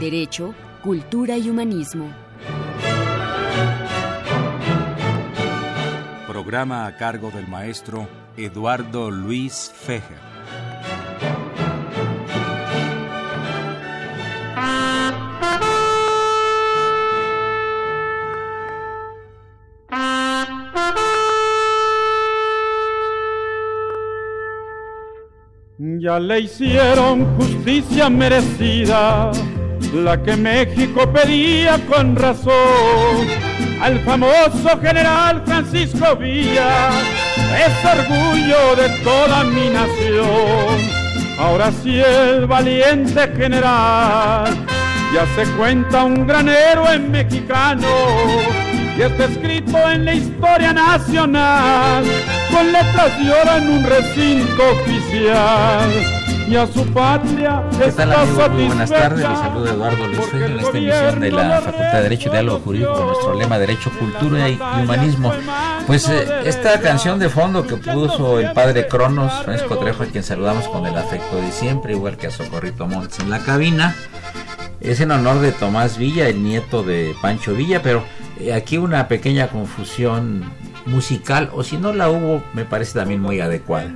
Derecho, cultura y humanismo. Programa a cargo del maestro Eduardo Luis Fejer. Ya le hicieron justicia merecida la que México pedía con razón al famoso general Francisco Villa, es orgullo de toda mi nación. Ahora sí el valiente general ya se cuenta un gran héroe mexicano y está escrito en la historia nacional con letras de oro en un recinto oficial y a su patria. ¿Qué tal amigos? Muy buenas tardes, les saluda Eduardo Luis Fejo en esta emisión de la Facultad de Derecho y Diálogo Jurídico con nuestro lema Derecho, Cultura y Humanismo. Pues eh, esta canción de fondo que puso el padre Cronos, Francisco Trejo, a quien saludamos con el afecto de siempre, igual que a Socorrito Montes en la cabina, es en honor de Tomás Villa, el nieto de Pancho Villa, pero eh, aquí una pequeña confusión musical o si no la hubo me parece también muy adecuada.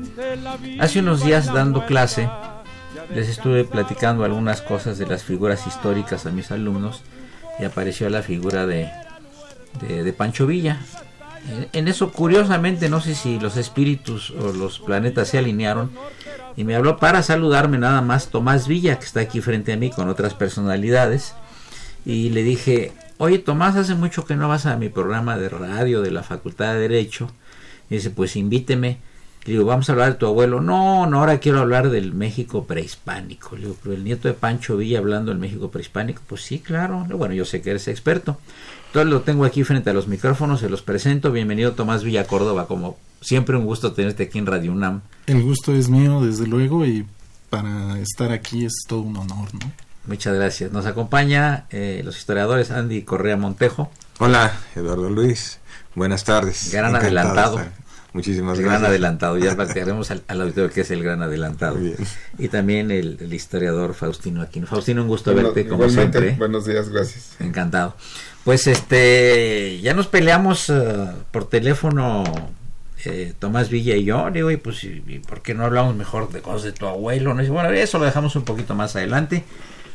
Hace unos días dando clase les estuve platicando algunas cosas de las figuras históricas a mis alumnos y apareció la figura de, de, Pancho Villa. En eso curiosamente no sé si los espíritus o los planetas se alinearon y me habló para saludarme nada más Tomás Villa que está aquí frente a mí con otras personalidades y le dije oye Tomás, hace mucho que no vas a mi programa de radio de la Facultad de Derecho. Dice, pues invíteme. Le digo, vamos a hablar de tu abuelo. No, no, ahora quiero hablar del México prehispánico. Le digo, pero el nieto de Pancho Villa hablando del México prehispánico. Pues sí, claro. Bueno, yo sé que eres experto. Entonces lo tengo aquí frente a los micrófonos, se los presento. Bienvenido Tomás Villa Córdoba, como siempre un gusto tenerte aquí en Radio UNAM. El gusto es mío, desde luego, y para estar aquí es todo un honor, ¿no? Muchas gracias. Nos acompaña eh, los historiadores Andy Correa Montejo. Hola, Eduardo Luis. Buenas tardes. Gran adelantado. Muchísimas gracias. Gran adelantado. Ya platicaremos al, auditorio que es el gran adelantado. Y también el, historiador Faustino Aquino. Faustino, un gusto verte como siempre. Buenos días, gracias. Encantado. Pues este, ya nos peleamos eh, por teléfono eh, Tomás Villa y yo, digo, y pues, ¿y ¿por qué no hablamos mejor de cosas de tu abuelo? ¿no? bueno, eso lo dejamos un poquito más adelante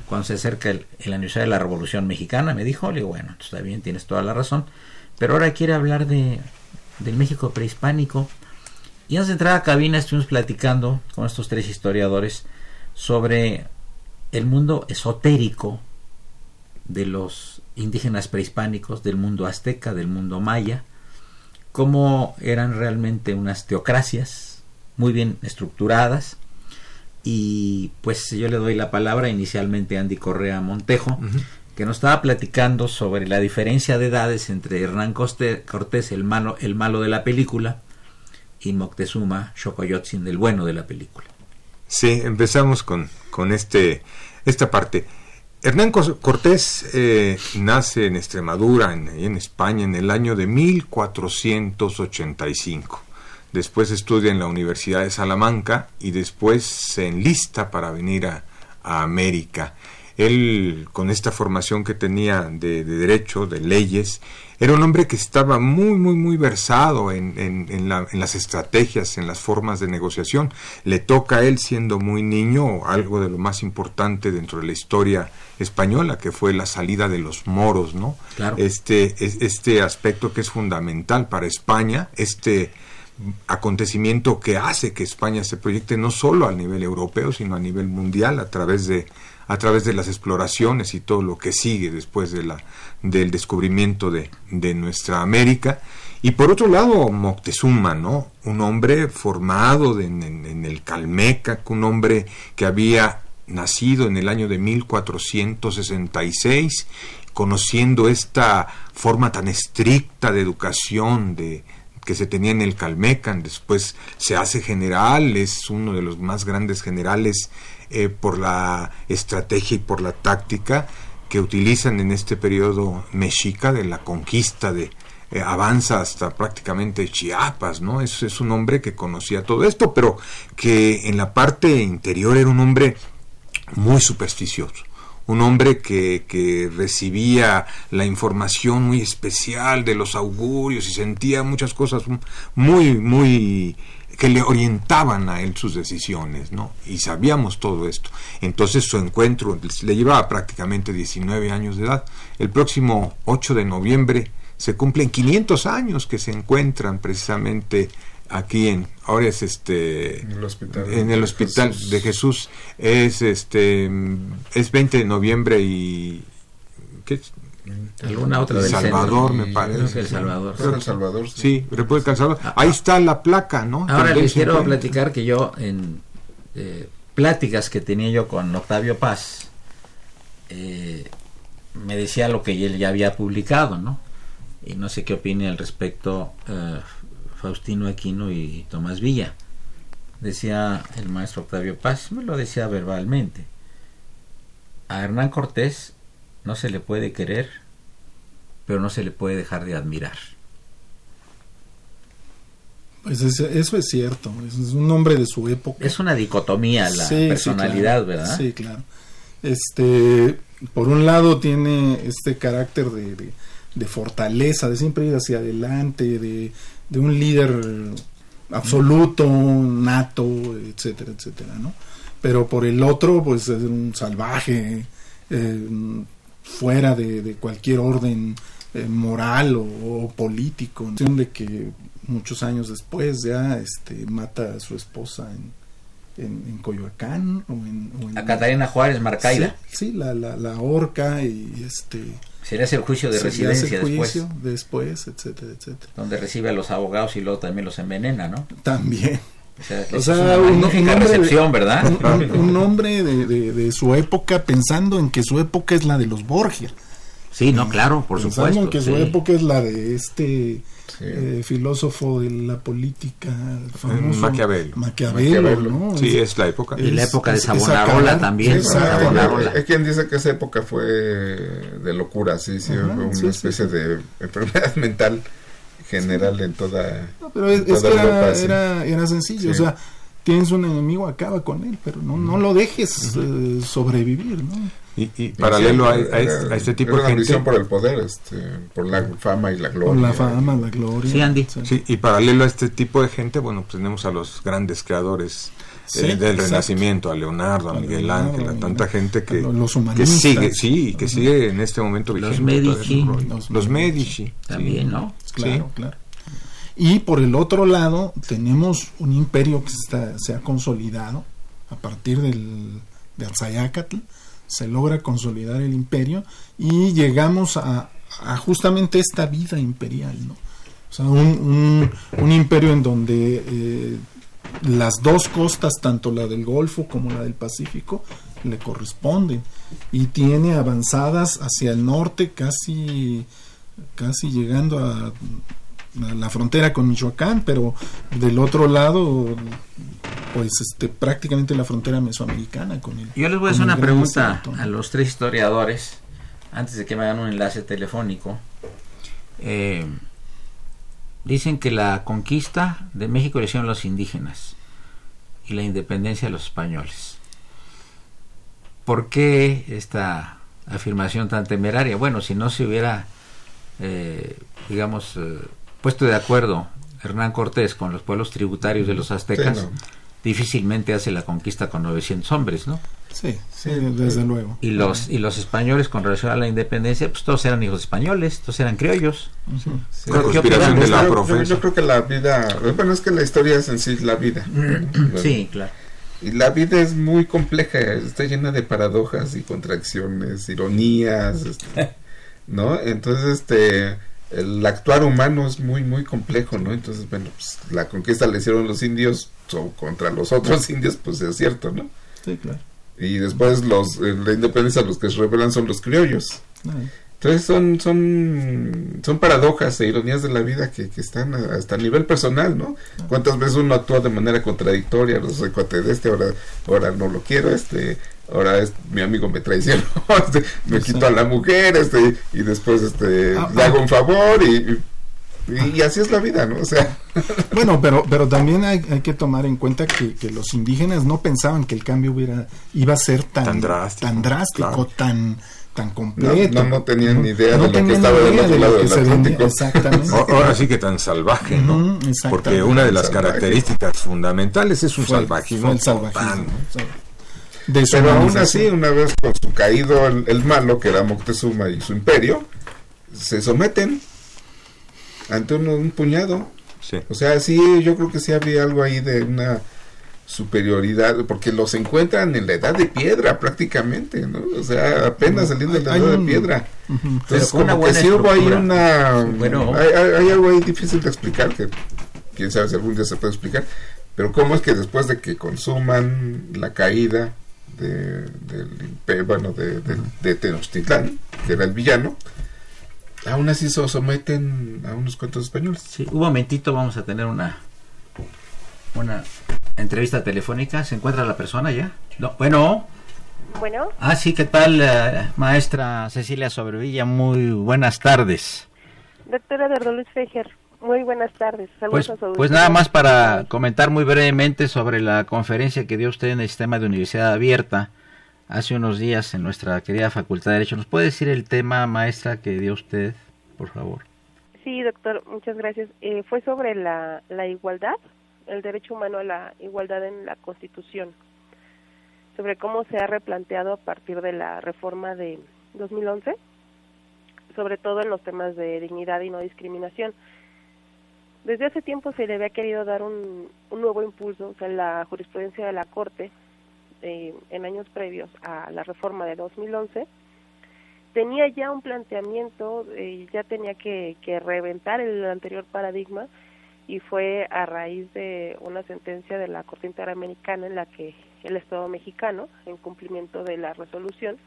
cuando se acerca el, aniversario de la Revolución Mexicana, me dijo, le digo, bueno, está bien, tienes toda la razón, pero ahora quiere hablar de, del México prehispánico. Y antes de entrar a cabina estuvimos platicando con estos tres historiadores sobre el mundo esotérico de los indígenas prehispánicos, del mundo azteca, del mundo maya, cómo eran realmente unas teocracias muy bien estructuradas, y pues yo le doy la palabra inicialmente a Andy Correa Montejo, que nos estaba platicando sobre la diferencia de edades entre Hernán Cortés, el malo, el malo de la película, y Moctezuma Xocoyotzin, el bueno de la película. Sí, empezamos con, con este, esta parte. Hernán Cortés eh, nace en Extremadura, en, en España, en el año de 1485 después estudia en la Universidad de Salamanca y después se enlista para venir a, América. Él, con esta formación que tenía de, derecho, de leyes, era un hombre que estaba muy, muy, muy versado en, en, las estrategias, en las formas de negociación. Le toca a él, siendo muy niño, algo de lo más importante dentro de la historia española, que fue la salida de los moros, ¿no? Este, este aspecto que es fundamental para España, este acontecimiento que hace que España se proyecte no solo a nivel europeo, sino a nivel mundial a través de a través de las exploraciones y todo lo que sigue después de la del descubrimiento de, de nuestra América. Y por otro lado Moctezuma no un hombre formado en, el Calmeca un hombre que había nacido en el año de 1466, conociendo esta forma tan estricta de educación de, que se tenía en el Calmecan, después se hace general, es uno de los más grandes generales eh, por la estrategia y por la táctica que utilizan en este periodo mexica de la conquista de eh, avanza hasta prácticamente Chiapas, ¿no? Es, es un hombre que conocía todo esto, pero que en la parte interior era un hombre muy supersticioso un hombre que, que, recibía la información muy especial de los augurios y sentía muchas cosas muy, muy que le orientaban a él sus decisiones, ¿no? Y sabíamos todo esto. Entonces su encuentro le llevaba prácticamente 19 años de edad. El próximo 8 de noviembre se cumplen 500 años que se encuentran precisamente aquí en ahora es este en el hospital, en el hospital de Jesús. Es este es 20 de noviembre y ¿qué alguna otra del Salvador me parece. el Salvador. El Salvador sí, República del Salvador. Ah, ahí está la placa no ahora les quiero platicar que yo en eh, pláticas que tenía yo con Octavio Paz eh, me decía lo que él ya había publicado no y no sé qué opine al respecto eh, Faustino Aquino y Tomás Villa. Decía el maestro Octavio Paz, me lo decía verbalmente. A Hernán Cortés no se le puede querer, pero no se le puede dejar de admirar. Pues eso es cierto, es un hombre de su época. Es una dicotomía la personalidad, ¿verdad? Sí, claro. Este, por un lado tiene este carácter de, de fortaleza, de siempre ir hacia adelante, de, de un líder absoluto, nato, etcétera, etcétera, ¿no? Pero por el otro, pues es un salvaje, eh, fuera de, cualquier orden eh, moral o, político, de que muchos años después ya este, mata a su esposa en, en, Coyoacán o en, a Catarina Juárez Marcaida sí, la, la, la horca y este se le hace el juicio de residencia después. después, etcétera, etcétera. Donde recibe a los abogados y luego también los envenena, ¿no? También. O sea, un, una recepción, ¿verdad? Un, hombre de, de, su época pensando en que su época es la de los Borgia. Sí, no, claro, por pensando supuesto. que su época es la de este eh, filósofo de la política famoso Maquiavelo. Maquiavelo, ¿no? Sí, es, la época. Y la época de Savonarola también. Es quien dice que esa época fue de locura, sí, sí, fue una especie de enfermedad mental general en toda. No, pero es, que era, era, sencillo, o sea, tienes un enemigo, acaba con él, pero no, no lo dejes eh, sobrevivir, ¿no? Y, paralelo a, este tipo de gente. por el poder, este, por la fama y la gloria. Por la fama, la gloria. Sí, Andy. Sí, y paralelo a este tipo de gente, bueno, pues tenemos a los grandes creadores eh, del Renacimiento, a Leonardo, a Miguel Ángel, a tanta gente que, que sigue, sí, que sigue en este momento vigente. Los Medici. Los, Medici. También, ¿no? Claro, claro. Y por el otro lado, tenemos un imperio que está, se ha consolidado a partir del, de Alzayacatl, se logra consolidar el imperio y llegamos a, justamente esta vida imperial, ¿no? O sea, un, imperio en donde eh, las dos costas, tanto la del Golfo como la del Pacífico, le corresponden y tiene avanzadas hacia el norte, casi, casi llegando a la frontera con Michoacán, pero del otro lado, pues este, prácticamente la frontera mesoamericana con él. Yo les voy a hacer una pregunta a los tres historiadores, antes de que me hagan un enlace telefónico. Eh, dicen que la conquista de México le hicieron los indígenas y la independencia de los españoles. ¿Por qué esta afirmación tan temeraria? Bueno, si no se hubiera, eh, digamos, eh, puesto de acuerdo Hernán Cortés con los pueblos tributarios de los aztecas, difícilmente hace la conquista con 900 hombres, ¿no? Sí, sí, desde luego. Y los y los españoles con relación a la independencia, pues todos eran hijos españoles, todos eran criollos. yo, creo que la vida, bueno, es que la historia es en sí la vida. sí, claro. Y la vida es muy compleja, está llena de paradojas y contracciones, ironías, este, ¿no? Entonces, este el actuar humano es muy, muy complejo, ¿no? Entonces, bueno, pues la conquista le hicieron los indios contra los otros indios, pues es cierto, ¿no? Sí, claro. y después los la independencia los que se rebelan son los criollos. Ah. Entonces son, son, son paradojas e ironías de la vida que, que están hasta a nivel personal, ¿no? ¿Cuántas veces uno actúa de manera contradictoria? No soy cuate de este, ahora, ahora no lo quiero, este, ahora es, mi amigo me traicionó, este, me quito a la mujer, este, y después este, ah, le hago ah. un favor y, y, así es la vida, ¿no? O sea. Bueno, pero, pero también hay, hay que tomar en cuenta que, que, los indígenas no pensaban que el cambio hubiera, iba a ser tan, tan drástico, tan, drástico, tan tan completo. No, no, tenían ni idea de lo que estaba del otro lado del Atlántico. exactamente. Ahora sí que tan salvaje, ¿no? Porque una de las características fundamentales es un salvajismo. El salvajismo. Pero aún así, una vez con su caído el, malo, que era Moctezuma y su imperio, se someten ante un, un puñado. O sea, sí, yo creo que sí había algo ahí de una superioridad, porque los encuentran en la edad de piedra prácticamente, ¿no? O sea, apenas saliendo de la edad de piedra. Entonces, como que sí hubo ahí una... Bueno. Hay, algo ahí difícil de explicar, que quién sabe si algún día se puede explicar, pero cómo es que después de que consuman la caída de, del bueno, de, de, Tenochtitlán, que era el villano, aún así se someten a unos cuantos españoles. Sí, un momentito, vamos a tener una una entrevista telefónica. ¿Se encuentra la persona ya? No, bueno. Bueno. Ah, sí, ¿qué tal, eh, maestra Cecilia Sobrevilla? Muy buenas tardes. Doctora de Luis Fejer, muy buenas tardes. Pues, pues, nada más para comentar muy brevemente sobre la conferencia que dio usted en el sistema de universidad abierta hace unos días en nuestra querida Facultad de Derecho. ¿Nos puede decir el tema, maestra, que dio usted, por favor? Sí, doctor, muchas gracias. Eh, fue sobre la, la igualdad el derecho humano a la igualdad en la Constitución, sobre cómo se ha replanteado a partir de la reforma de 2011, sobre todo en los temas de dignidad y no discriminación. Desde hace tiempo se le había querido dar un, nuevo impulso, o sea, la jurisprudencia de la Corte eh, en años previos a la reforma de 2011 tenía ya un planteamiento, eh, ya tenía que, que reventar el anterior paradigma y fue a raíz de una sentencia de la Corte Interamericana en la que el Estado mexicano, en cumplimiento de la resolución,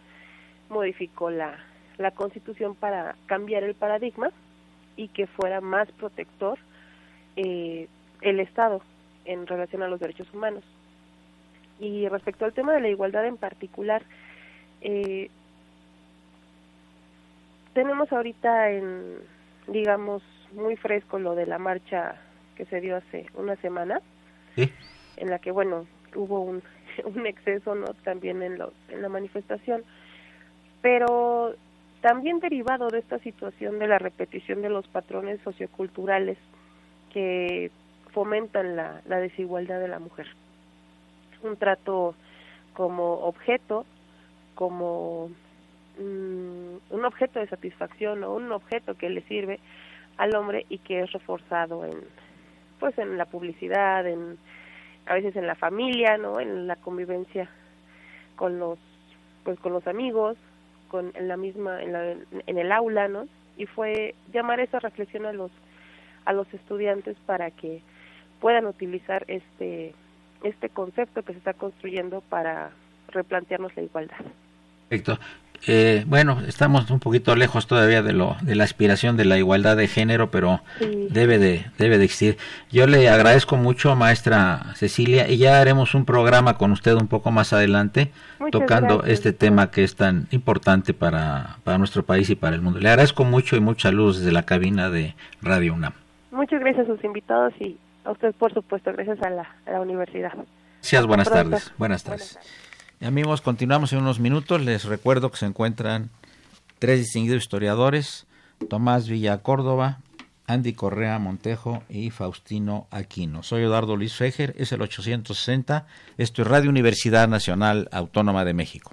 modificó la, la Constitución para cambiar el paradigma y que fuera más protector eh, el Estado en relación a los derechos humanos. Y respecto al tema de la igualdad en particular, eh, tenemos ahorita en, digamos, muy fresco lo de la marcha que se dio hace una semana, en la que, bueno, hubo un, un exceso, ¿no? También en, lo, en la manifestación, pero también derivado de esta situación de la repetición de los patrones socioculturales que fomentan la, la desigualdad de la mujer. Un trato como objeto, como mm, un objeto de satisfacción o un objeto que le sirve al hombre y que es reforzado en, pues en la publicidad, en a veces en la familia, ¿no? En la convivencia con los pues con los amigos, con en la misma en, la, en el aula, ¿no? Y fue llamar esa reflexión a los a los estudiantes para que puedan utilizar este este concepto que se está construyendo para replantearnos la igualdad. Perfecto. Eh, bueno, estamos un poquito lejos todavía de lo de la aspiración de la igualdad de género, pero debe de debe de existir. Yo le agradezco mucho, maestra Cecilia, y ya haremos un programa con usted un poco más adelante tocando este tema que es tan importante para, para nuestro país y para el mundo. Le agradezco mucho y mucha luz desde la cabina de Radio UNAM. Muchas gracias a sus invitados y a usted, por supuesto, gracias a la, a la universidad. Gracias, buenas tardes. Buenas tardes. Amigos, continuamos en unos minutos. Les recuerdo que se encuentran tres distinguidos historiadores, Tomás Villa Córdoba, Andy Correa Montejo y Faustino Aquino. Soy Eduardo Luis Fejer, es el 860, esto es Radio Universidad Nacional Autónoma de México.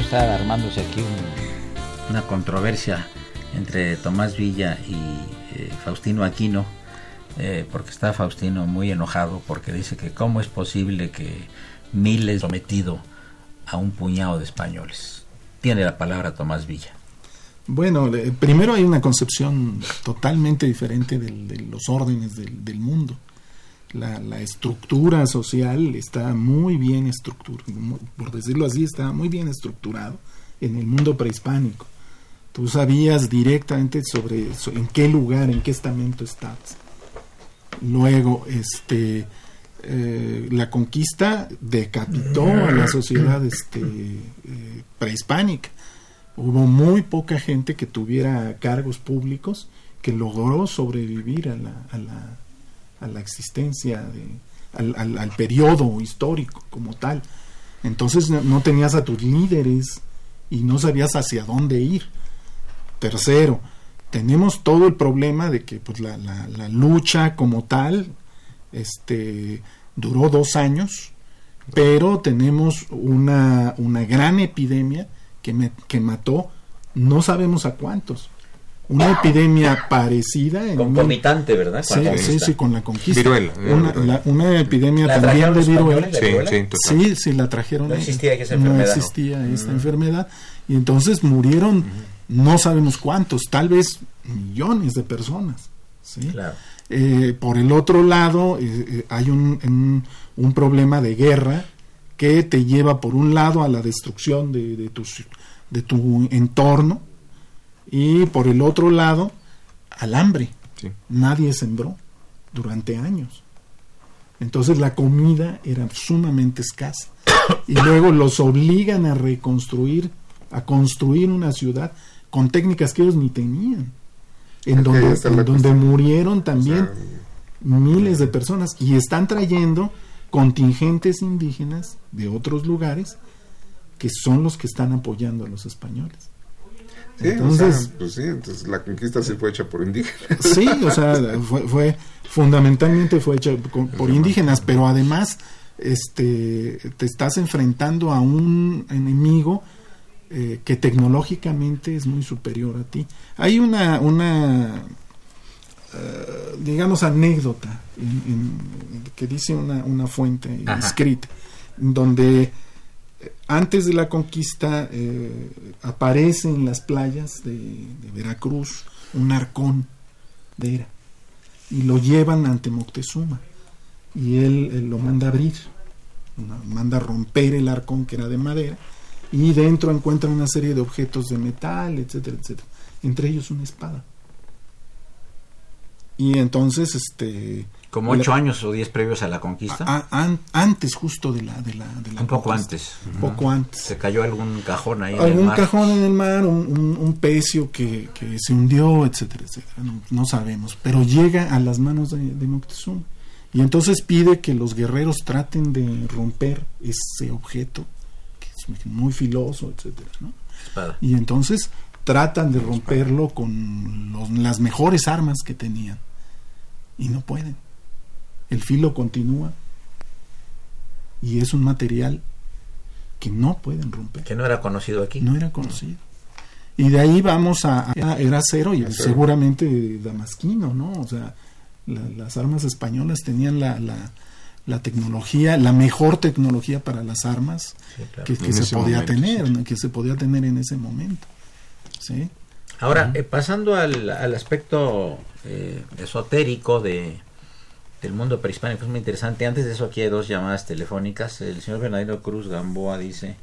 Está armándose aquí una controversia entre Tomás Villa y eh, Faustino Aquino, eh, porque está Faustino muy enojado porque dice que cómo es posible que miles sometido a un puñado de españoles. Tiene la palabra Tomás Villa. Bueno, primero hay una concepción totalmente diferente de los órdenes del, mundo. La, estructura social está muy bien estructurada, por decirlo así, está muy bien estructurado en el mundo prehispánico. Tú sabías directamente sobre, en qué lugar, en qué estamento estás. Luego, este, eh, la conquista decapitó a la sociedad este, eh, prehispánica. Hubo muy poca gente que tuviera cargos públicos que logró sobrevivir a la, a la existencia, de, al, al, al, periodo histórico como tal. Entonces no, tenías a tus líderes y no sabías hacia dónde ir. Tercero, tenemos todo el problema de que pues, la, la, la lucha como tal este, duró dos años, pero tenemos una, una gran epidemia que, me, que mató no sabemos a cuántos una epidemia parecida. En Concomitante, ¿verdad? Sí, sí, sí, con la conquista. Viruela. Una, la, una epidemia ¿La también de viruela. Sí, sí, sí, sí, la trajeron. No existía esa no enfermedad. existía ¿no? esta enfermedad. Y entonces murieron, -huh. no sabemos cuántos, tal vez millones de personas. ¿sí? Claro. Eh, por el otro lado, eh, eh, hay un, un, un, problema de guerra que te lleva, por un lado, a la destrucción de, de, tus, de tu entorno y por el otro lado al hambre. Sí. Nadie sembró durante años. Entonces la comida era sumamente escasa. Y luego los obligan a reconstruir, a construir una ciudad con técnicas que ellos ni tenían. En donde, en donde murieron también o sea, miles de personas y están trayendo contingentes indígenas de otros lugares que son los que están apoyando a los españoles. Sí, entonces, o sea, pues sí, entonces la conquista sí fue hecha por indígenas. Sí, o sea, fue, fue fundamentalmente fue hecha por, por indígenas, pero además este te estás enfrentando a un enemigo eh, que tecnológicamente es muy superior a ti. Hay una, una uh, digamos, anécdota en, en, que dice una, una fuente Ajá. escrita, donde antes de la conquista eh, aparece en las playas de, Veracruz un arcón de era y lo llevan ante Moctezuma y él, lo manda abrir, manda romper el arcón que era de madera y dentro encuentran una serie de objetos de metal, etcétera, etcétera, entre ellos una espada. Y entonces, este, como ocho la, años o diez previos a la conquista. A, a, antes justo de la de la, de la un poco conquista. antes. Un poco uh -huh. antes. Se cayó algún cajón ahí. Algún en el mar. cajón en el mar, un, un, un pecio que, que, se hundió, etcétera, etcétera. No, no, sabemos. Pero llega a las manos de, de Moctezuma. Y entonces pide que los guerreros traten de romper ese objeto, que es muy filoso, etcétera, ¿no? Espada. Y entonces tratan de romperlo con los, las mejores armas que tenían. Y no pueden el filo continúa y es un material que no pueden romper. Que no era conocido aquí. No era conocido. Y de ahí vamos a, era cero y seguramente damasquino, ¿no? O sea, las armas españolas tenían la, la, tecnología, la mejor tecnología para las armas que, se podía tener, que se podía tener en ese momento. ¿sí? Ahora, eh, pasando al, al aspecto eh, esotérico de, del mundo prehispánico, es muy interesante. Antes de eso, aquí hay dos llamadas telefónicas. El señor Bernardino Cruz Gamboa dice,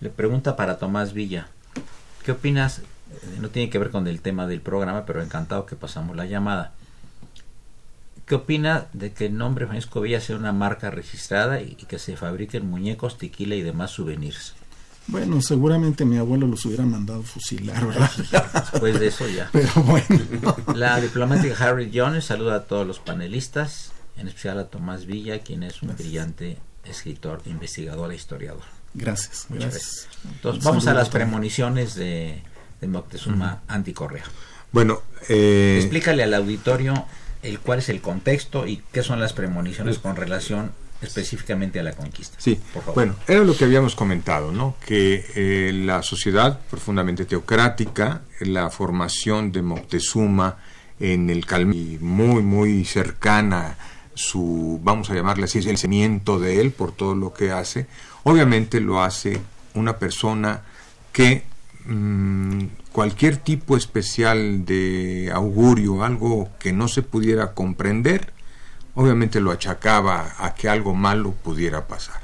le pregunta para Tomás Villa, ¿qué opinas? Eh, no tiene que ver con el tema del programa, pero encantado que pasamos la llamada. ¿Qué opina de que el nombre Francisco Villa sea una marca registrada y, que se fabriquen muñecos, tequila y demás souvenirs? Bueno, seguramente mi abuelo los hubiera mandado fusilar, ¿verdad? Después de eso ya. Pero bueno. La diplomática Harry Jones saluda a todos los panelistas, en especial a Tomás Villa, quien es un brillante escritor, investigador e historiador. Gracias. gracias. Entonces, vamos a las premoniciones de, de Moctezuma Anticorrea. Bueno, eh... explícale al auditorio el cuál es el contexto y qué son las premoniciones con relación específicamente a la conquista. Sí, bueno, era lo que habíamos comentado, ¿no? Que eh, la sociedad profundamente teocrática, la formación de Moctezuma en el Calmí, muy, muy cercana, su, vamos a llamarle así, el cimiento de él por todo lo que hace, obviamente lo hace una persona que mm, cualquier tipo especial de augurio, algo que no se pudiera comprender, obviamente lo achacaba a que algo malo pudiera pasar.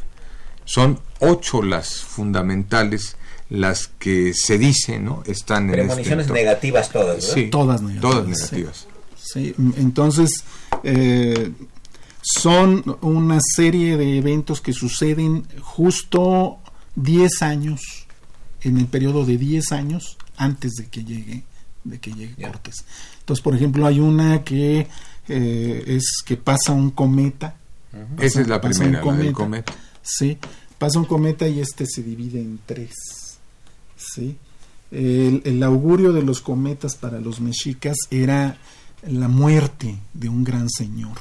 Son ocho las fundamentales las que se dicen, ¿no? Están en Premoniciones este negativas todas, ¿verdad? Sí, todas negativas. Todas negativas. Sí, entonces eh, son una serie de eventos que suceden justo 10 años, en el periodo de 10 años antes de que llegue, de que llegue Cortés. Entonces, por ejemplo, hay una que eh, es que pasa un cometa. Esa es la primera, cometa, Sí, pasa un cometa y este se divide en tres. ¿sí? El, augurio de los cometas para los mexicas era la muerte de un gran señor.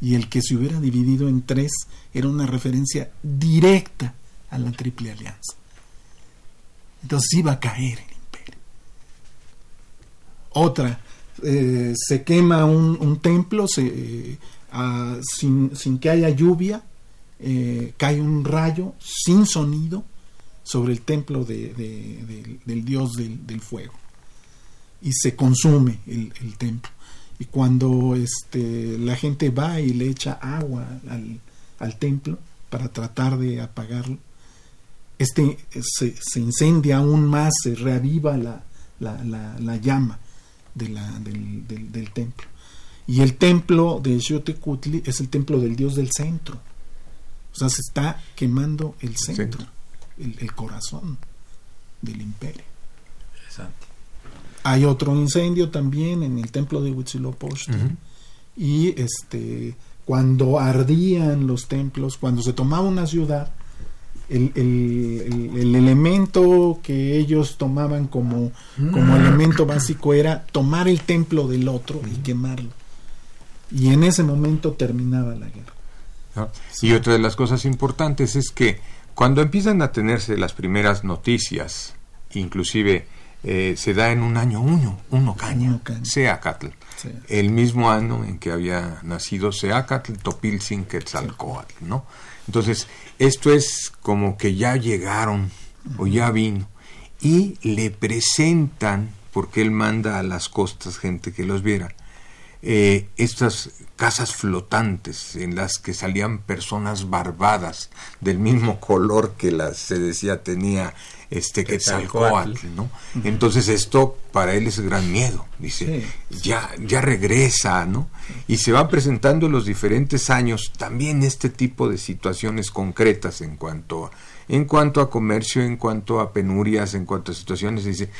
Y el que se hubiera dividido en tres era una referencia directa a la Triple Alianza. Entonces iba a caer el imperio. Otra, eh, se quema un, templo se, ah, sin, que haya lluvia, eh, cae un rayo sin sonido sobre el templo de, del dios del, fuego y se consume el, templo. Y cuando este, la gente va y le echa agua al, templo para tratar de apagarlo, este se, incendia aún más, se reaviva la, la llama de la, del, del, templo. Y el templo de Xiotecutli es el templo del dios del centro. O sea, se está quemando el centro, el, corazón del imperio. Hay otro incendio también en el templo de Huitzilopochtli. Y este, cuando ardían los templos, cuando se tomaba una ciudad, el, el, elemento que ellos tomaban como, como mm. elemento básico era tomar el templo del otro y quemarlo. Y en ese momento terminaba la guerra. Ah, y otra de las cosas importantes es que cuando empiezan a tenerse las primeras noticias, inclusive eh, se da en un año uno, uno caña, Seacatl, el mismo año en que había nacido Seacatl, Topilzin, Quetzalcoatl, ¿no? Entonces, esto es como que ya llegaron o ya vino y le presentan, porque él manda a las costas gente que los viera, eh, estas casas flotantes en las que salían personas barbadas del mismo color que la, se decía tenía este Quetzalcoatl, ¿no? Entonces esto para él es gran miedo, dice, ya ya regresa, ¿no? Y se va presentando en los diferentes años también este tipo de situaciones concretas en cuanto a, en cuanto a comercio, en cuanto a penurias, en cuanto a situaciones, dice,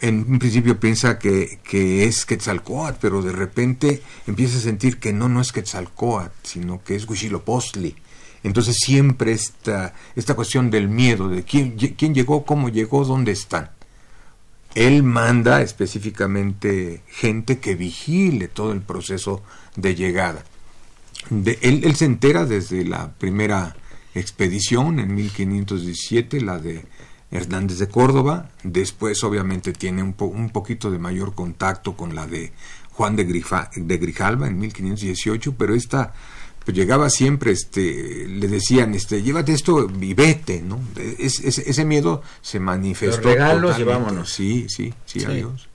en un principio piensa que, que es Quetzalcoatl, pero de repente empieza a sentir que no, no es Quetzalcoatl, sino que es Huitzilopochtli entonces siempre esta, esta cuestión del miedo, de quién, llegó, cómo llegó, dónde están. Él manda específicamente gente que vigile todo el proceso de llegada. Él, se entera desde la primera expedición en 1517, la de Hernández de Córdoba, después obviamente tiene un, un poquito de mayor contacto con la de Juan de, de Grijalva en 1518, pero esta pues llegaba siempre, este, le decían, este, llévate esto y vete, ¿no? ese miedo se manifestó. Los regalos y vámonos. Sí, sí, sí, adiós.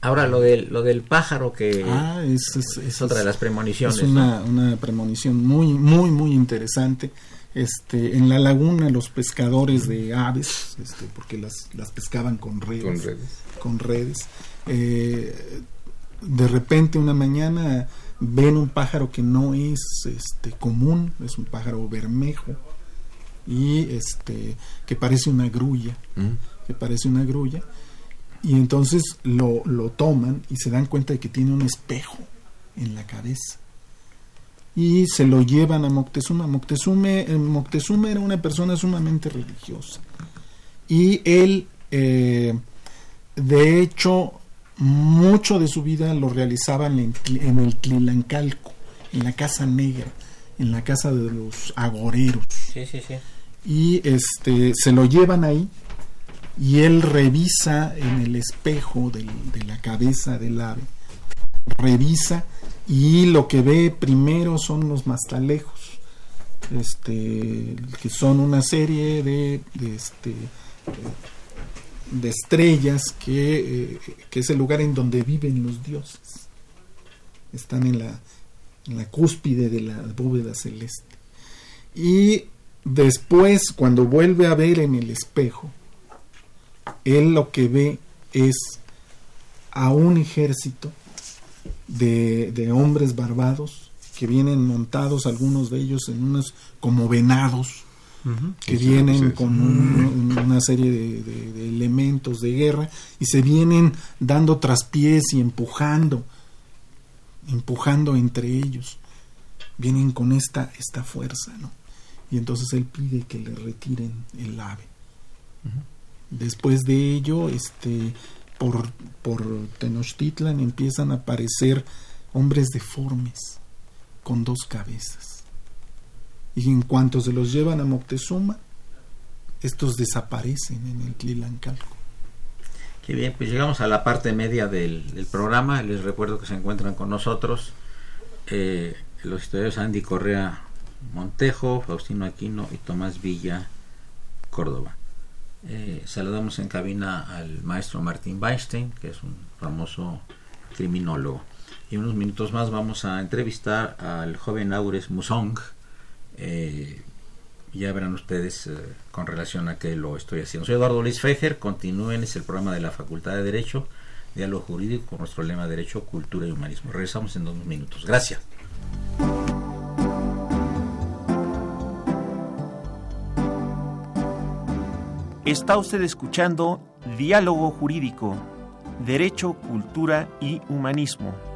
Ahora lo del, lo del pájaro que ah, es, otra de las premoniciones. Es una, una premonición muy, muy, muy interesante este, en la laguna los pescadores de aves, este, porque las, las pescaban con redes, con redes, eh, de repente una mañana ven un pájaro que no es este, común, es un pájaro bermejo y este que parece una grulla, mm. que parece una grulla y entonces lo, lo toman y se dan cuenta de que tiene un espejo en la cabeza y se lo llevan a Moctezuma. Moctezuma, eh, Moctezuma era una persona sumamente religiosa y él, eh, de hecho, mucho de su vida lo realizaba en, el Tlilancalco, en la Casa Negra, en la casa de los agoreros. Y este, se lo llevan ahí y él revisa en el espejo de la cabeza del ave, revisa y lo que ve primero son los mastalejos este que son una serie de, este de estrellas que, eh, que, es el lugar en donde viven los dioses. Están en la, en la cúspide de la bóveda celeste. Y después cuando vuelve a ver en el espejo él lo que ve es a un ejército de, hombres barbados que vienen montados, algunos de ellos en unos como venados, que vienen con una serie de, elementos de guerra y se vienen dando traspiés y empujando, empujando entre ellos. Vienen con esta, esta fuerza, ¿no? Y entonces él pide que le retiren el ave. Después de ello, este, por, por Tenochtitlan empiezan a aparecer hombres deformes con dos cabezas. Y en cuanto se los llevan a Moctezuma, estos desaparecen en el Tlilancalco. Qué bien, pues llegamos a la parte media del, programa. Les recuerdo que se encuentran con nosotros eh, los historiadores Andy Correa Montejo, Faustino Aquino y Tomás Villa Córdoba. Eh, saludamos en cabina al maestro Martín Weinstein, que es un famoso criminólogo. Y unos minutos más vamos a entrevistar al joven Aures Musong. Eh, ya verán ustedes eh, con relación a qué lo estoy haciendo. Soy Eduardo Luis Fejer, continúen, es el programa de la Facultad de Derecho, Diálogo Jurídico con nuestro lema Derecho, Cultura y Humanismo. Regresamos en dos minutos. Gracias. Está usted escuchando Diálogo Jurídico, Derecho, Cultura y Humanismo.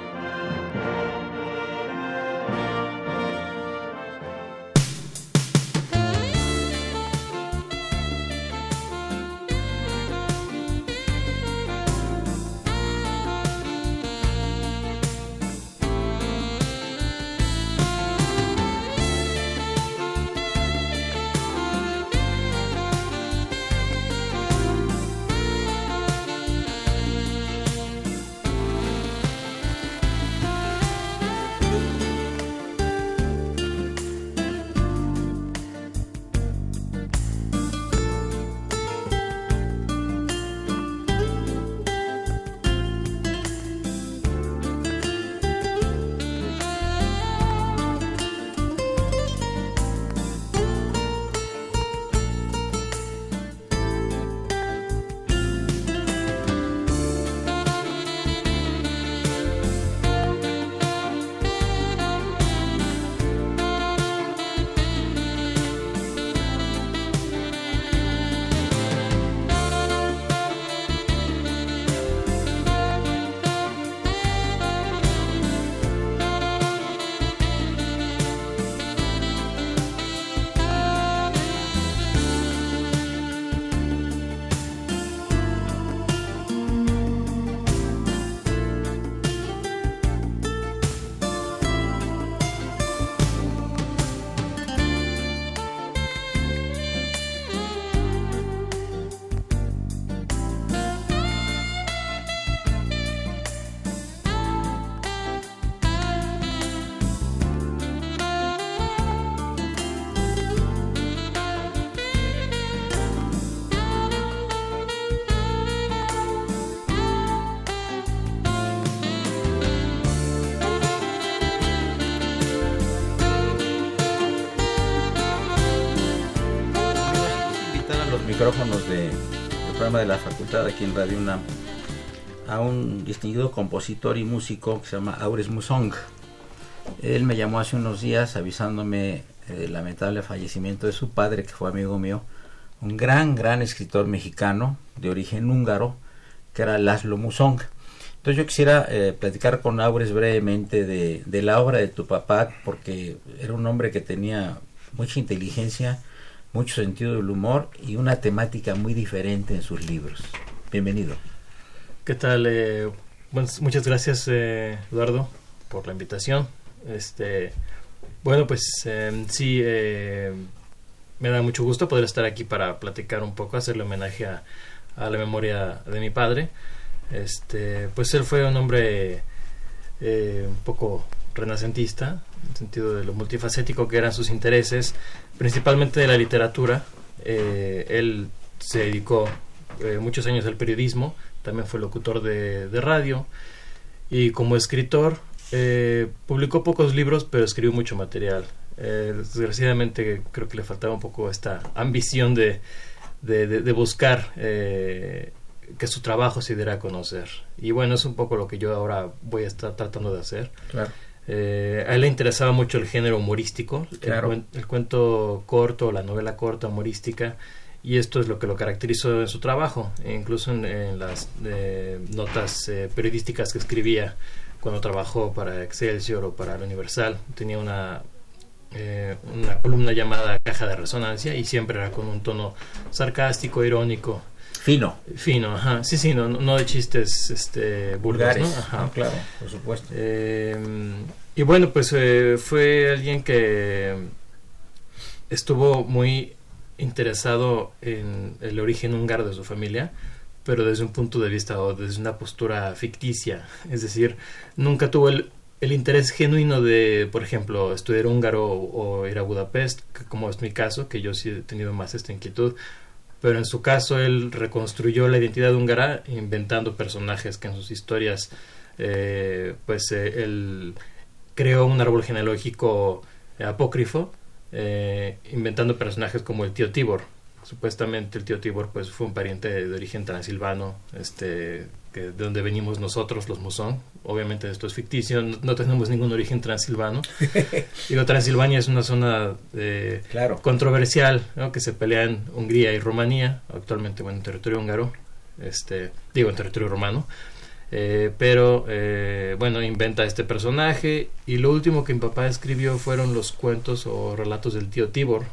Micrófonos de, del programa de la facultad aquí en Radio UNAM a un distinguido compositor y músico que se llama Aures Musong. Él me llamó hace unos días avisándome del lamentable fallecimiento de su padre, que fue amigo mío, un gran, gran escritor mexicano de origen húngaro, que era Laszlo Musong. Entonces yo quisiera eh, platicar con Aures brevemente de, de, la obra de tu papá, porque era un hombre que tenía mucha inteligencia, mucho sentido del humor y una temática muy diferente en sus libros. Bienvenido. ¿Qué tal? Eh, muchas gracias, eh, Eduardo, por la invitación. Este, bueno, pues em, sí, eh, me da mucho gusto poder estar aquí para platicar un poco, hacerle homenaje a, a la memoria de mi padre. Este, pues él fue un hombre un poco renacentista, en el sentido de lo multifacético que eran sus intereses, principalmente de la literatura. Eh, él se dedicó eh, muchos años al periodismo, también fue locutor de, radio y como escritor eh, publicó pocos libros, pero escribió mucho material. desgraciadamente creo que le faltaba un poco esta ambición de, de buscar que su trabajo se diera a conocer. Y bueno, es un poco lo que yo ahora voy a estar tratando de hacer. Claro. Eh, a él le interesaba mucho el género humorístico, el, cuento corto, la novela corta, humorística, y esto es lo que lo caracterizó en su trabajo, incluso en, las eh, notas eh, periodísticas que escribía cuando trabajó para Excelsior o para el Universal. Tenía una, una columna llamada Caja de Resonancia y siempre era con un tono sarcástico, irónico, Fino. Fino, ajá. Sí, sí, no, no de chistes este, vulgares. ¿no? Ajá. Ah, claro, por supuesto. Eh, y bueno, pues eh, fue alguien que estuvo muy interesado en el origen húngaro de su familia, pero desde un punto de vista o desde una postura ficticia. Es decir, nunca tuvo el, el interés genuino de, por ejemplo, estudiar húngaro o, ir a Budapest, como es mi caso, que yo sí he tenido más esta inquietud pero en su caso él reconstruyó la identidad húngara inventando personajes que en sus historias eh, pues eh, él creó un árbol genealógico apócrifo eh, inventando personajes como el tío Tibor. Supuestamente el tío Tibor pues fue un pariente de, origen transilvano este que de donde venimos nosotros los Musón obviamente esto es ficticio no, tenemos ningún origen transilvano. Digo Transilvania es una zona eh, controversial que se pelea en Hungría y Rumanía actualmente bueno en territorio húngaro este digo en territorio romano. Eh, pero eh, bueno inventa este personaje y lo último que mi papá escribió fueron los cuentos o relatos del tío Tibor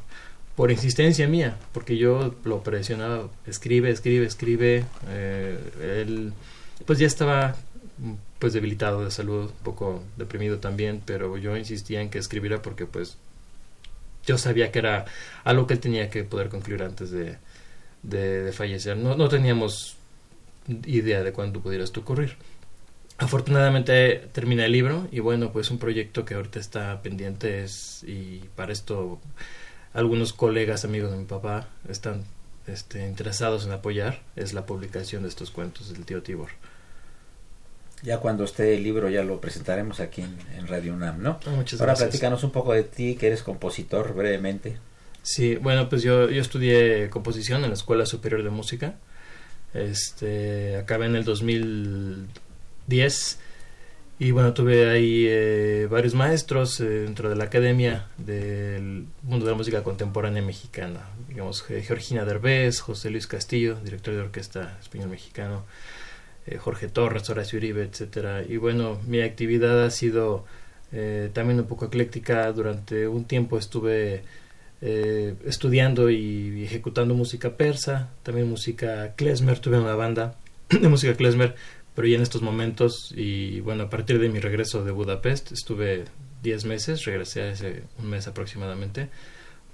por insistencia mía, porque yo lo presionaba, escribe, escribe, escribe. Eh, él pues ya estaba pues debilitado de salud, un poco deprimido también, pero yo insistía en que escribiera porque pues yo sabía que era algo que él tenía que poder concluir antes de, de, fallecer. No, no teníamos idea de cuándo pudiera esto ocurrir. Afortunadamente terminé el libro y bueno, pues un proyecto que ahorita está pendiente es, y para esto algunos colegas, amigos de mi papá, están este, interesados en apoyar, es la publicación de estos cuentos del tío Tibor. Ya cuando esté el libro ya lo presentaremos aquí en, Radio UNAM, ¿no? Ah, muchas Ahora gracias. platícanos un poco de ti, que eres compositor, brevemente. Sí, bueno, pues yo, yo estudié composición en la Escuela Superior de Música. Este, acabé en el 2010 y bueno, tuve ahí eh, varios maestros eh, dentro de la academia del mundo de la música contemporánea mexicana. Digamos, Georgina Derbez, José Luis Castillo, director de orquesta español mexicano, eh, Jorge Torres, Horacio Uribe, etcétera. Y bueno, mi actividad ha sido también un poco ecléctica. Durante un tiempo estuve estudiando y ejecutando música persa, también música klezmer. Tuve una banda de música klezmer pero ya en estos momentos y bueno, a partir de mi regreso de Budapest, estuve 10 meses, regresé hace un mes aproximadamente,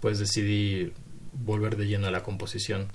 pues decidí volver de lleno a la composición.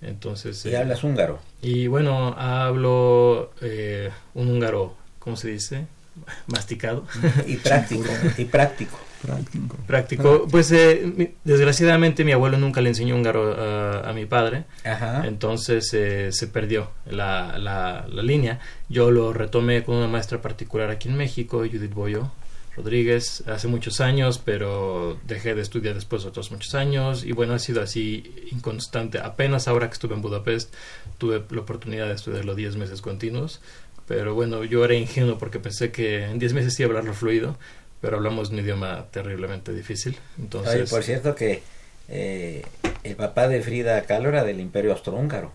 Entonces, ¿Y hablas húngaro? Y bueno, hablo eh, un húngaro, ¿cómo se dice? Masticado. Y práctico, y práctico. Práctico. Práctico. Pues eh, desgraciadamente mi abuelo nunca le enseñó húngaro a, a mi padre. Ajá. Entonces eh, se perdió la, la, la, línea. Yo lo retomé con una maestra particular aquí en México, Judith Boyo Rodríguez hace muchos años, pero dejé de estudiar después de otros muchos años y bueno, ha sido así inconstante. Apenas ahora que estuve en Budapest tuve la oportunidad de estudiarlo 10 meses continuos, pero bueno, yo era ingenuo porque pensé que en 10 meses iba a hablarlo fluido, pero hablamos un idioma terriblemente difícil. Entonces, por cierto que eh, el papá de Frida Kahlo era del Imperio Austrohúngaro.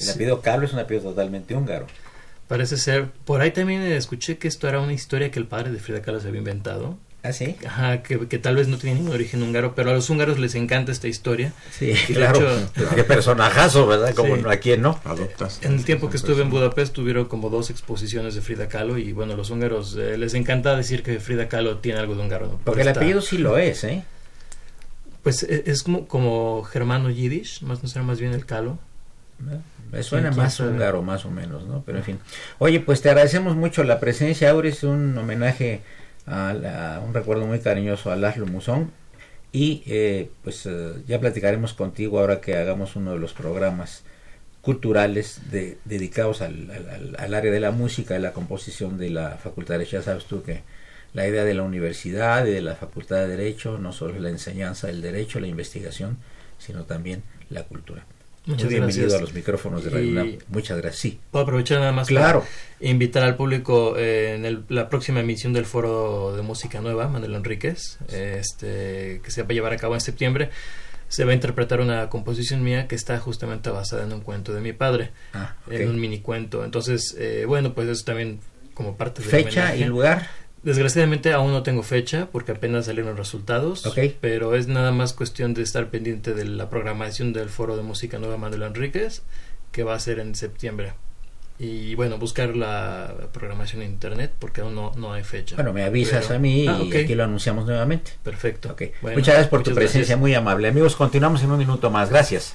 El apellido Kahlo es un apellido totalmente húngaro. Parece ser. Por ahí también escuché que esto era una historia que el padre de Frida Kahlo se había inventado. ¿Ah, sí? Ajá, que, tal vez no tiene ningún origen húngaro, pero a los húngaros les encanta esta historia. Sí, claro. Qué personajazo, ¿verdad? Como a quién no. Adoptas. En el tiempo que estuve en Budapest tuvieron como dos exposiciones de Frida Kahlo y bueno, los húngaros eh, les encanta decir que Frida Kahlo tiene algo de húngaro. Porque el apellido sí lo es, ¿eh? Pues e, es, como, como germano yiddish, más no será más bien el Kahlo. Me suena más húngaro, más o menos, ¿no? Pero en fin. Oye, pues te agradecemos mucho la presencia. Ahora es un homenaje, a, un recuerdo muy cariñoso a Laszlo Musón. Y eh, pues eh, ya platicaremos contigo ahora que hagamos uno de los programas culturales de, dedicados al, al, área de la música y la composición de la Facultad de Derecho. Ya sabes que la idea de la universidad y de la Facultad de Derecho no solo es la enseñanza del derecho, la investigación, sino también la cultura. Muchas bienvenido a los micrófonos de Radio Muchas gracias. Sí. Puedo aprovechar nada más claro. para invitar al público eh, en la próxima emisión del Foro de Música Nueva, Manuel Enríquez, este, que se va a llevar a cabo en septiembre. Se va a interpretar una composición mía que está justamente basada en un cuento de mi padre, ah, en un mini cuento. Entonces, eh, bueno, pues eso también como parte de Fecha y lugar. Desgraciadamente aún no tengo fecha porque apenas salieron resultados, pero es nada más cuestión de estar pendiente de la programación del Foro de Música Nueva Manuel Enríquez, que va a ser en septiembre. Y bueno, buscar la programación en internet porque aún no, no hay fecha. Bueno, me avisas a mí ah, y aquí lo anunciamos nuevamente. Perfecto. muchas gracias por tu presencia, muy amable. Amigos, continuamos en un minuto más. Gracias.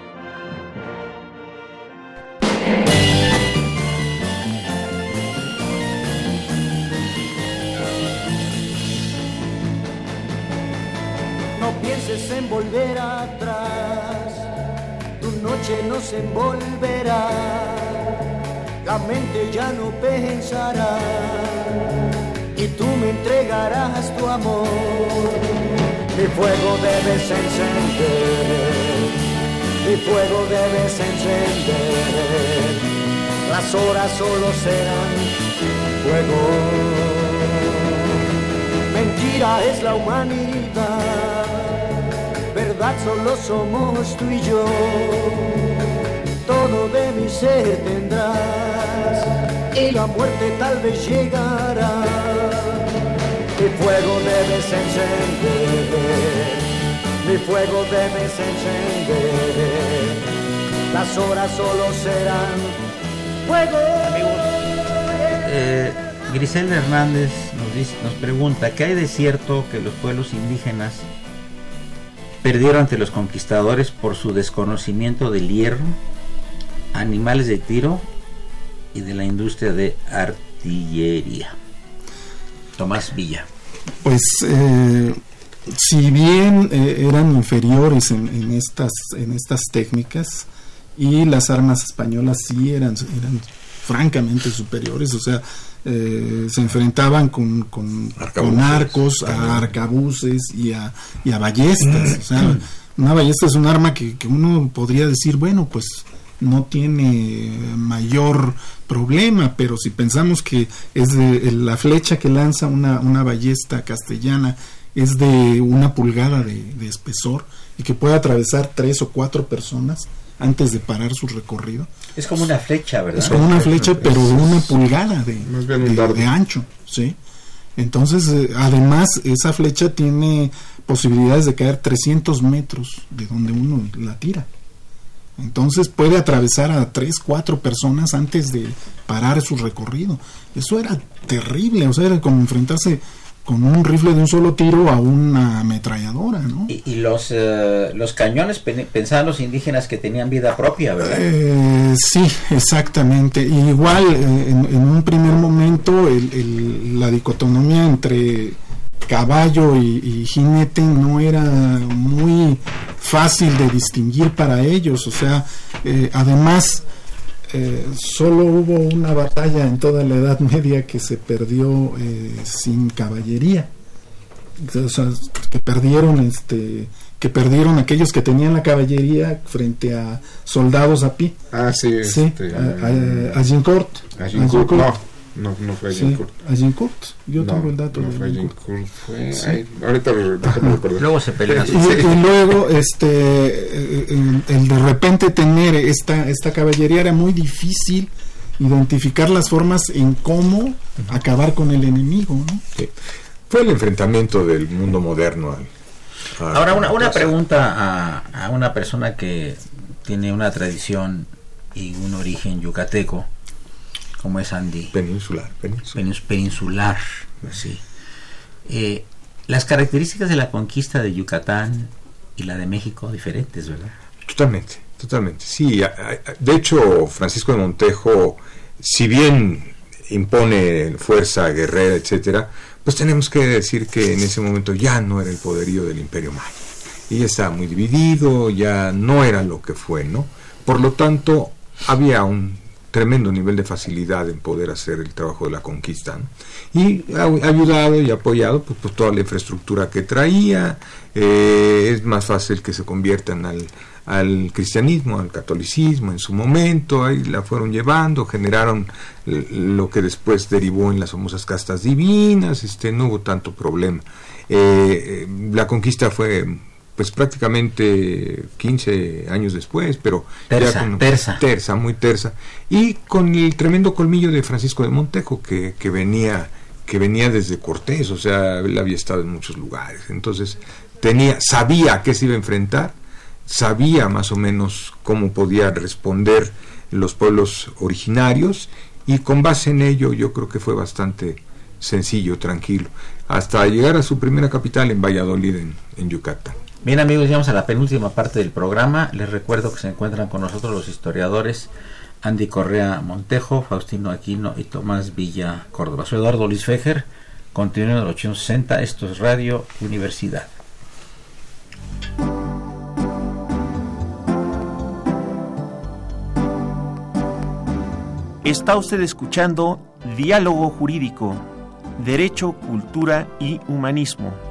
En volver atrás, tu noche no se envolverá, la mente ya no pensará y tú me entregarás tu amor. Mi fuego debes encender, mi fuego debes encender, las horas solo serán fuego. Mentira es la humanidad verdad solo somos tú y yo. Todo de mi ser tendrás y la muerte tal vez llegará. Mi fuego debes encender, mi fuego debes encender. Las horas solo serán fuego. Eh, Griselda Hernández nos, dice, nos pregunta, ¿qué hay de cierto que los pueblos indígenas perdieron ante los conquistadores por su desconocimiento del hierro, animales de tiro y de la industria de artillería. Tomás Villa. Pues eh, si bien eh, eran inferiores en, estas, en estas técnicas y las armas españolas sí eran, eran francamente superiores, o sea, eh, se enfrentaban con, con, arcos, a arcabuces y a, y a ballestas. O sea, una ballesta es un arma que, uno podría decir, bueno, pues no tiene mayor problema, pero si pensamos que es de la flecha que lanza una, una ballesta castellana es de una pulgada de, de espesor y que puede atravesar tres o cuatro personas antes de parar su recorrido, es como una flecha, ¿verdad? Es como una flecha, pero de una pulgada de, de, ancho, ¿sí? Entonces, eh, además, esa flecha tiene posibilidades de caer 300 metros de donde uno la tira. Entonces puede atravesar a tres, cuatro personas antes de parar su recorrido. Eso era terrible, o sea, era como enfrentarse con un rifle de un solo tiro a una ametralladora, ¿no? Y, los, eh, los cañones pensaban los indígenas que tenían vida propia, ¿verdad? Eh, sí, exactamente. igual, eh, en, un primer momento, la dicotomía entre caballo y, jinete no era muy fácil de distinguir para ellos. O sea, además eh, solo hubo una batalla en toda la Edad Media que se perdió eh, sin caballería. O sea, que perdieron este que perdieron aquellos que tenían la caballería frente a soldados a pie. Ah, sí, sí este, a, a, a, Gincourt. No, no fue sí, Agincourt. Yo tengo el dato. No fue Agincourt. Fue. Sí. ahorita déjame recordar. Luego se pelean. Y, y, luego, este, el, el, de repente tener esta, esta caballería era muy difícil identificar las formas en cómo acabar con el enemigo. ¿no? Sí. Fue el enfrentamiento del mundo moderno al, al Ahora, una, una pregunta a, a una persona que tiene una tradición y un origen yucateco como es Andy. Peninsular. Peninsular, peninsular sí. Eh, las características de la conquista de Yucatán y la de México diferentes, ¿verdad? Totalmente, totalmente. Sí, de hecho, Francisco de Montejo, si bien impone fuerza guerrera, etcétera, pues tenemos que decir que en ese momento ya no era el poderío del Imperio Maya. Y ya estaba muy dividido, ya no era lo que fue, ¿no? Por lo tanto, había un tremendo nivel de facilidad en poder hacer el trabajo de la conquista. Y ayudado y apoyado pues, pues, toda la infraestructura que traía. Eh, es más fácil que se conviertan al, al cristianismo, al catolicismo en su momento, ahí la fueron llevando, generaron lo que después derivó en las famosas castas divinas, este, no hubo tanto problema. Eh, eh, la conquista fue pues prácticamente 15 años después, pero tersa, tersa. tersa, muy tersa, y con el tremendo colmillo de Francisco de Montejo que, que venía que venía desde Cortés, o sea, él había estado en muchos lugares, entonces tenía, sabía a qué se iba a enfrentar, sabía más o menos cómo podía responder los pueblos originarios y con base en ello yo creo que fue bastante sencillo, tranquilo, hasta llegar a su primera capital en Valladolid, en Yucatán. Bien amigos, llegamos a la penúltima parte del programa. Les recuerdo que se encuentran con nosotros los historiadores Andy Correa Montejo, Faustino Aquino y Tomás Villa Córdoba. Soy Eduardo Luis Fejer, continúo en el 860, esto es Radio Universidad. Está usted escuchando Diálogo Jurídico, Derecho, Cultura y Humanismo.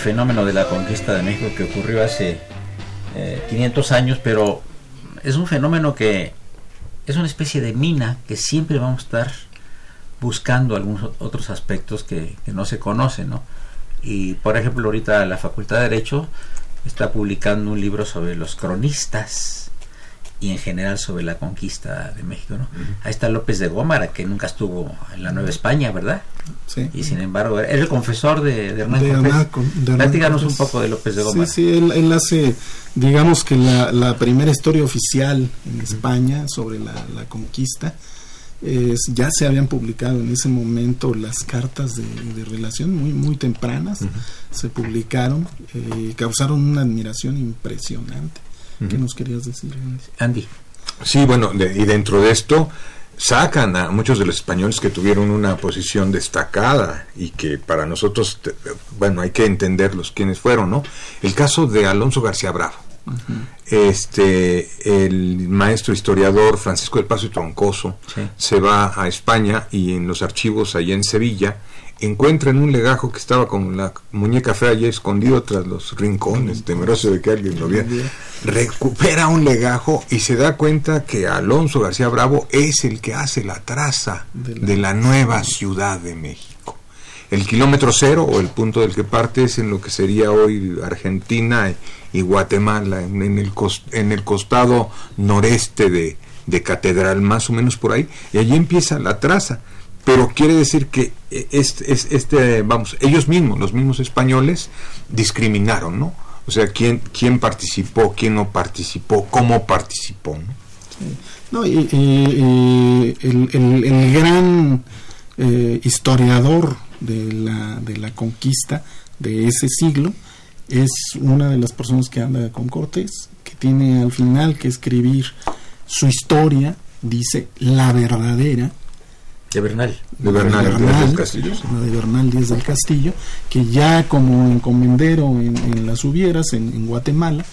Fenómeno de la conquista de México que ocurrió hace 500 eh, años, pero es un fenómeno que es una especie de mina que siempre vamos a estar buscando algunos otros aspectos que, que no se conocen, ¿no? Y por ejemplo, ahorita la Facultad de Derecho está publicando un libro sobre los cronistas y en general sobre la conquista de México. ¿no? Ahí está López de Gómara, que nunca estuvo en la Nueva España, ¿verdad? Sí. Y sin embargo, era el confesor de, de Hernán Cortés. un poco de López de Gómara. Sí, sí, él, hace, digamos que la, primera historia oficial en España sobre la, conquista. Es, ya se habían publicado en ese momento las cartas de, relación muy muy tempranas se publicaron eh, causaron una admiración impresionante ¿Qué nos querías decir, Andy? Sí, bueno, y dentro de esto sacan a muchos de los españoles que tuvieron una posición destacada y que para nosotros, bueno, hay que entenderlos quiénes fueron, ¿no? El caso de Alonso García Bravo. Este, el maestro historiador Francisco del Paso y Troncoso se va a España y en los archivos allá en Sevilla encuentra en un legajo que estaba con la muñeca fea ya escondido tras los rincones, temeroso de que alguien lo viera, recupera un legajo y se da cuenta que Alonso García Bravo es el que hace la traza de la, nueva Ciudad de México. El kilómetro cero o el punto del que parte es en lo que sería hoy Argentina y Guatemala, en, el, en el costado noreste de, de Catedral, más o menos por ahí, y allí empieza la traza pero quiere decir que este, este, vamos, ellos mismos, los mismos españoles, discriminaron, ¿no? O sea, quién, quién participó, quién no participó, cómo participó, ¿no? y, el, gran eh, historiador de la, de la conquista de ese siglo es una de las personas que anda con Cortés, que tiene al final que escribir su historia, dice la verdadera, de Bernal. De Bernal, Díaz del Castillo. de Bernal Díaz del Castillo, que ya como encomendero en, en las Hubieras, en, Guatemala,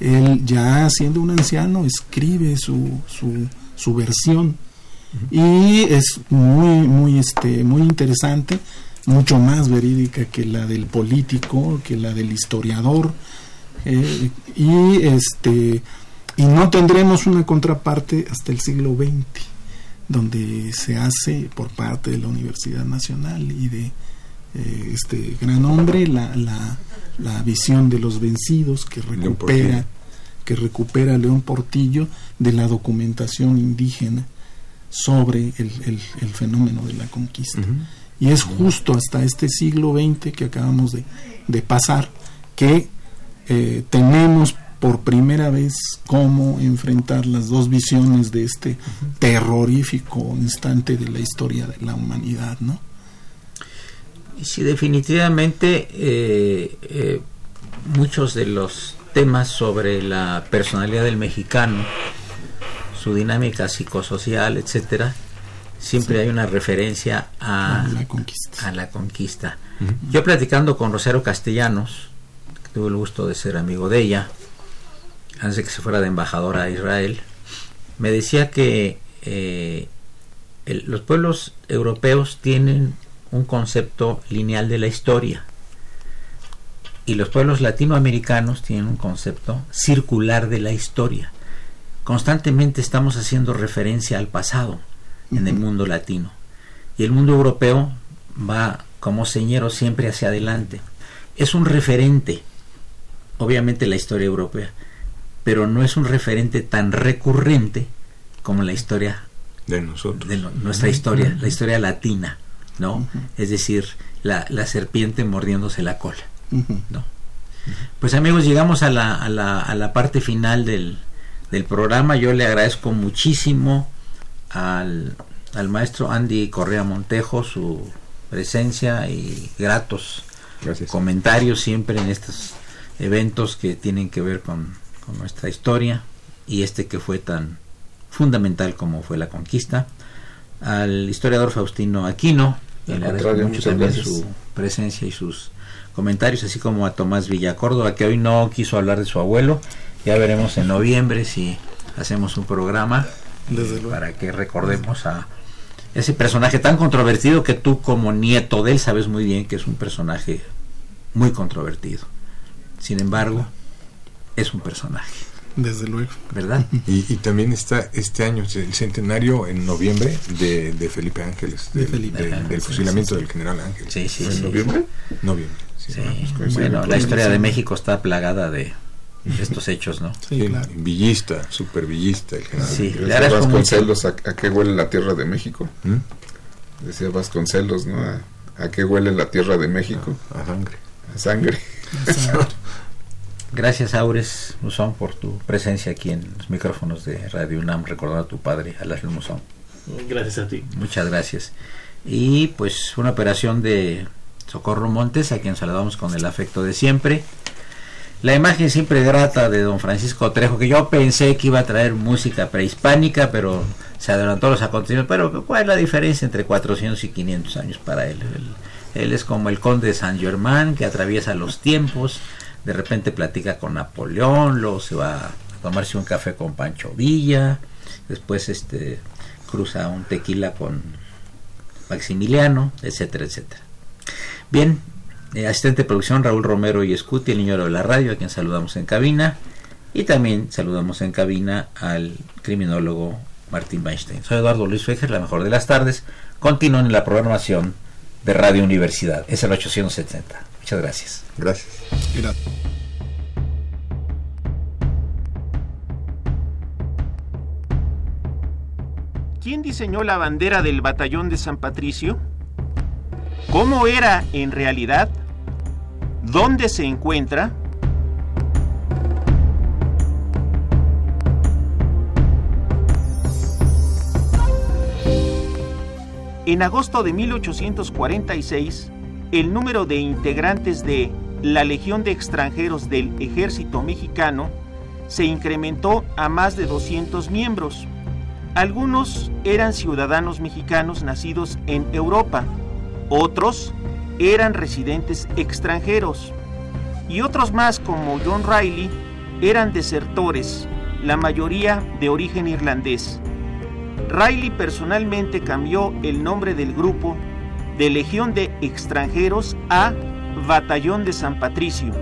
él ya siendo un anciano escribe su, su, su versión. Y es muy, muy, este, muy interesante, mucho más verídica que la del político, que la del historiador, eh, y este y no tendremos una contraparte hasta el siglo XX donde se hace por parte de la Universidad Nacional y de eh, este gran hombre la, la, la, visión de los vencidos que recupera que recupera León Portillo de la documentación indígena sobre el, el, fenómeno de la conquista. Y es justo hasta este siglo XX que acabamos de, de pasar que eh, tenemos por primera vez cómo enfrentar las dos visiones de este terrorífico instante de la historia de la humanidad, ¿no? Sí, definitivamente eh, eh, muchos de los temas sobre la personalidad del mexicano, su dinámica psicosocial, etcétera, siempre hay una referencia a, la conquista. A la conquista. Yo platicando con Rosario Castellanos, que tuve el gusto de ser amigo de ella, antes de que se fuera de embajadora a Israel, me decía que eh, los pueblos europeos tienen un concepto lineal de la historia y los pueblos latinoamericanos tienen un concepto circular de la historia. Constantemente estamos haciendo referencia al pasado en el mundo latino y el mundo europeo va como señero siempre hacia adelante. Es un referente, obviamente la historia europea, pero no es un referente tan recurrente como la historia de nosotros, de nuestra historia, la historia latina, ¿no? Es decir, la, la, serpiente mordiéndose la cola, ¿no? Pues amigos, llegamos a la, a la, a la parte final del, del, programa. Yo le agradezco muchísimo al, al maestro Andy Correa Montejo su presencia y gratos comentarios siempre en estos eventos que tienen que ver con con nuestra historia y este que fue tan fundamental como fue la conquista. Al historiador Faustino Aquino, le agradezco mucho también su presencia y sus comentarios, así como a Tomás Villacórdoba, que hoy no quiso hablar de su abuelo. Ya veremos en noviembre si hacemos un programa para que recordemos a ese personaje tan controvertido que tú como nieto de él sabes muy bien que es un personaje muy controvertido. Sin embargo, es un personaje. Desde luego. ¿Verdad? Y, también está este año, el centenario en noviembre de, Felipe Ángeles, del fusilamiento del general Ángeles. Sí, sí, ¿En noviembre? Noviembre. Sí. Bueno, la historia de México está plagada de estos hechos, ¿no? Sí, claro. Villista, super villista el general. Sí, Decía Vasconcelos, ¿a, qué huele la tierra de México? ¿Mm? Decía Vasconcelos, ¿no? ¿A, qué huele la tierra de México? A, sangre. A sangre. Gracias, Aures Musón, por tu presencia aquí en los micrófonos de Radio UNAM, recordando a tu padre, Alaslo Musón. Gracias a ti. Muchas gracias. Y pues una operación de Socorro Montes, a quien saludamos con el afecto de siempre. La imagen siempre grata de don Francisco Trejo, que yo pensé que iba a traer música prehispánica, pero se adelantó los acontecimientos. Pero ¿cuál es la diferencia entre 400 y 500 años para él? Él, es como el conde de San Germán, que atraviesa los tiempos, de repente platica con Napoleón, luego se va a tomarse un café con Pancho Villa, después este cruza un tequila con Maximiliano, etcétera, etcétera. Bien, eh, asistente de producción Raúl Romero y Escuti, el niño de la radio, a quien saludamos en cabina. Y también saludamos en cabina al criminólogo Martín Weinstein. Soy Eduardo Luis Fejer, la mejor de las tardes. Continúen en la programación de Radio Universidad. Es el 870. Muchas gracias. Gracias. Gracias. ¿Quién diseñó la bandera del batallón de San Patricio? ¿Cómo era en realidad? ¿Dónde se encuentra? En agosto de 1846, el número de integrantes de la Legión de Extranjeros del Ejército Mexicano se incrementó a más de 200 miembros. Algunos eran ciudadanos mexicanos nacidos en Europa, otros eran residentes extranjeros y otros más como John Riley eran desertores, la mayoría de origen irlandés. Riley personalmente cambió el nombre del grupo de Legión de Extranjeros a Batallón de San Patricio,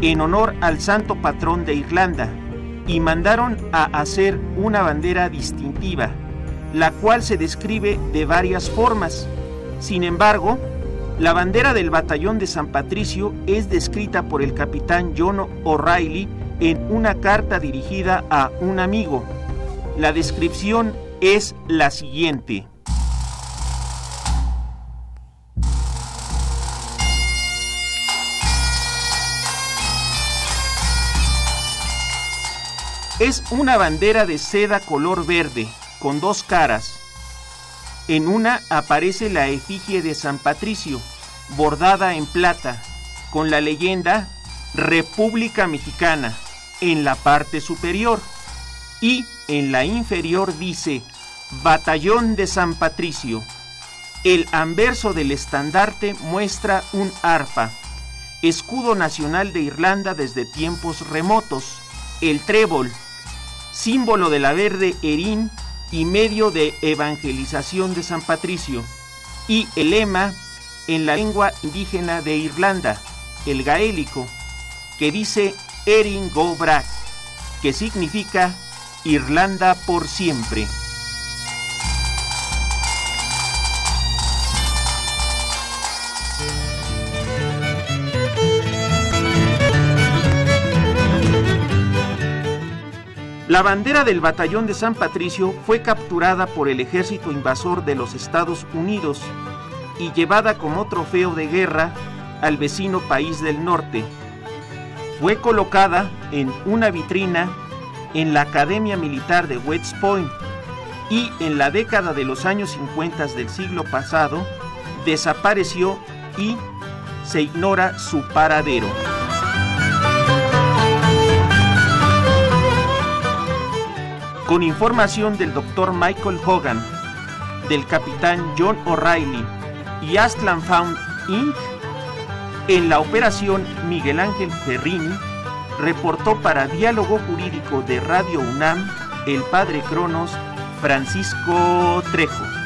en honor al santo patrón de Irlanda, y mandaron a hacer una bandera distintiva, la cual se describe de varias formas. Sin embargo, la bandera del batallón de San Patricio es descrita por el capitán John O'Reilly en una carta dirigida a un amigo. La descripción es la siguiente. Es una bandera de seda color verde, con dos caras, en una aparece la efigie de San Patricio, bordada en plata, con la leyenda República Mexicana en la parte superior. Y en la inferior dice Batallón de San Patricio. El anverso del estandarte muestra un arpa, escudo nacional de Irlanda desde tiempos remotos, el trébol, símbolo de la verde erín y medio de evangelización de San Patricio, y el lema en la lengua indígena de Irlanda, el gaélico, que dice Erin Go que significa Irlanda por siempre. La bandera del batallón de San Patricio fue capturada por el ejército invasor de los Estados Unidos y llevada como trofeo de guerra al vecino país del norte. Fue colocada en una vitrina en la Academia Militar de West Point y en la década de los años 50 del siglo pasado desapareció y se ignora su paradero. Con información del Dr. Michael Hogan, del capitán John O'Reilly y Astland Found Inc., en la operación Miguel Ángel Ferrini, reportó para Diálogo Jurídico de Radio UNAM el padre Cronos Francisco Trejo.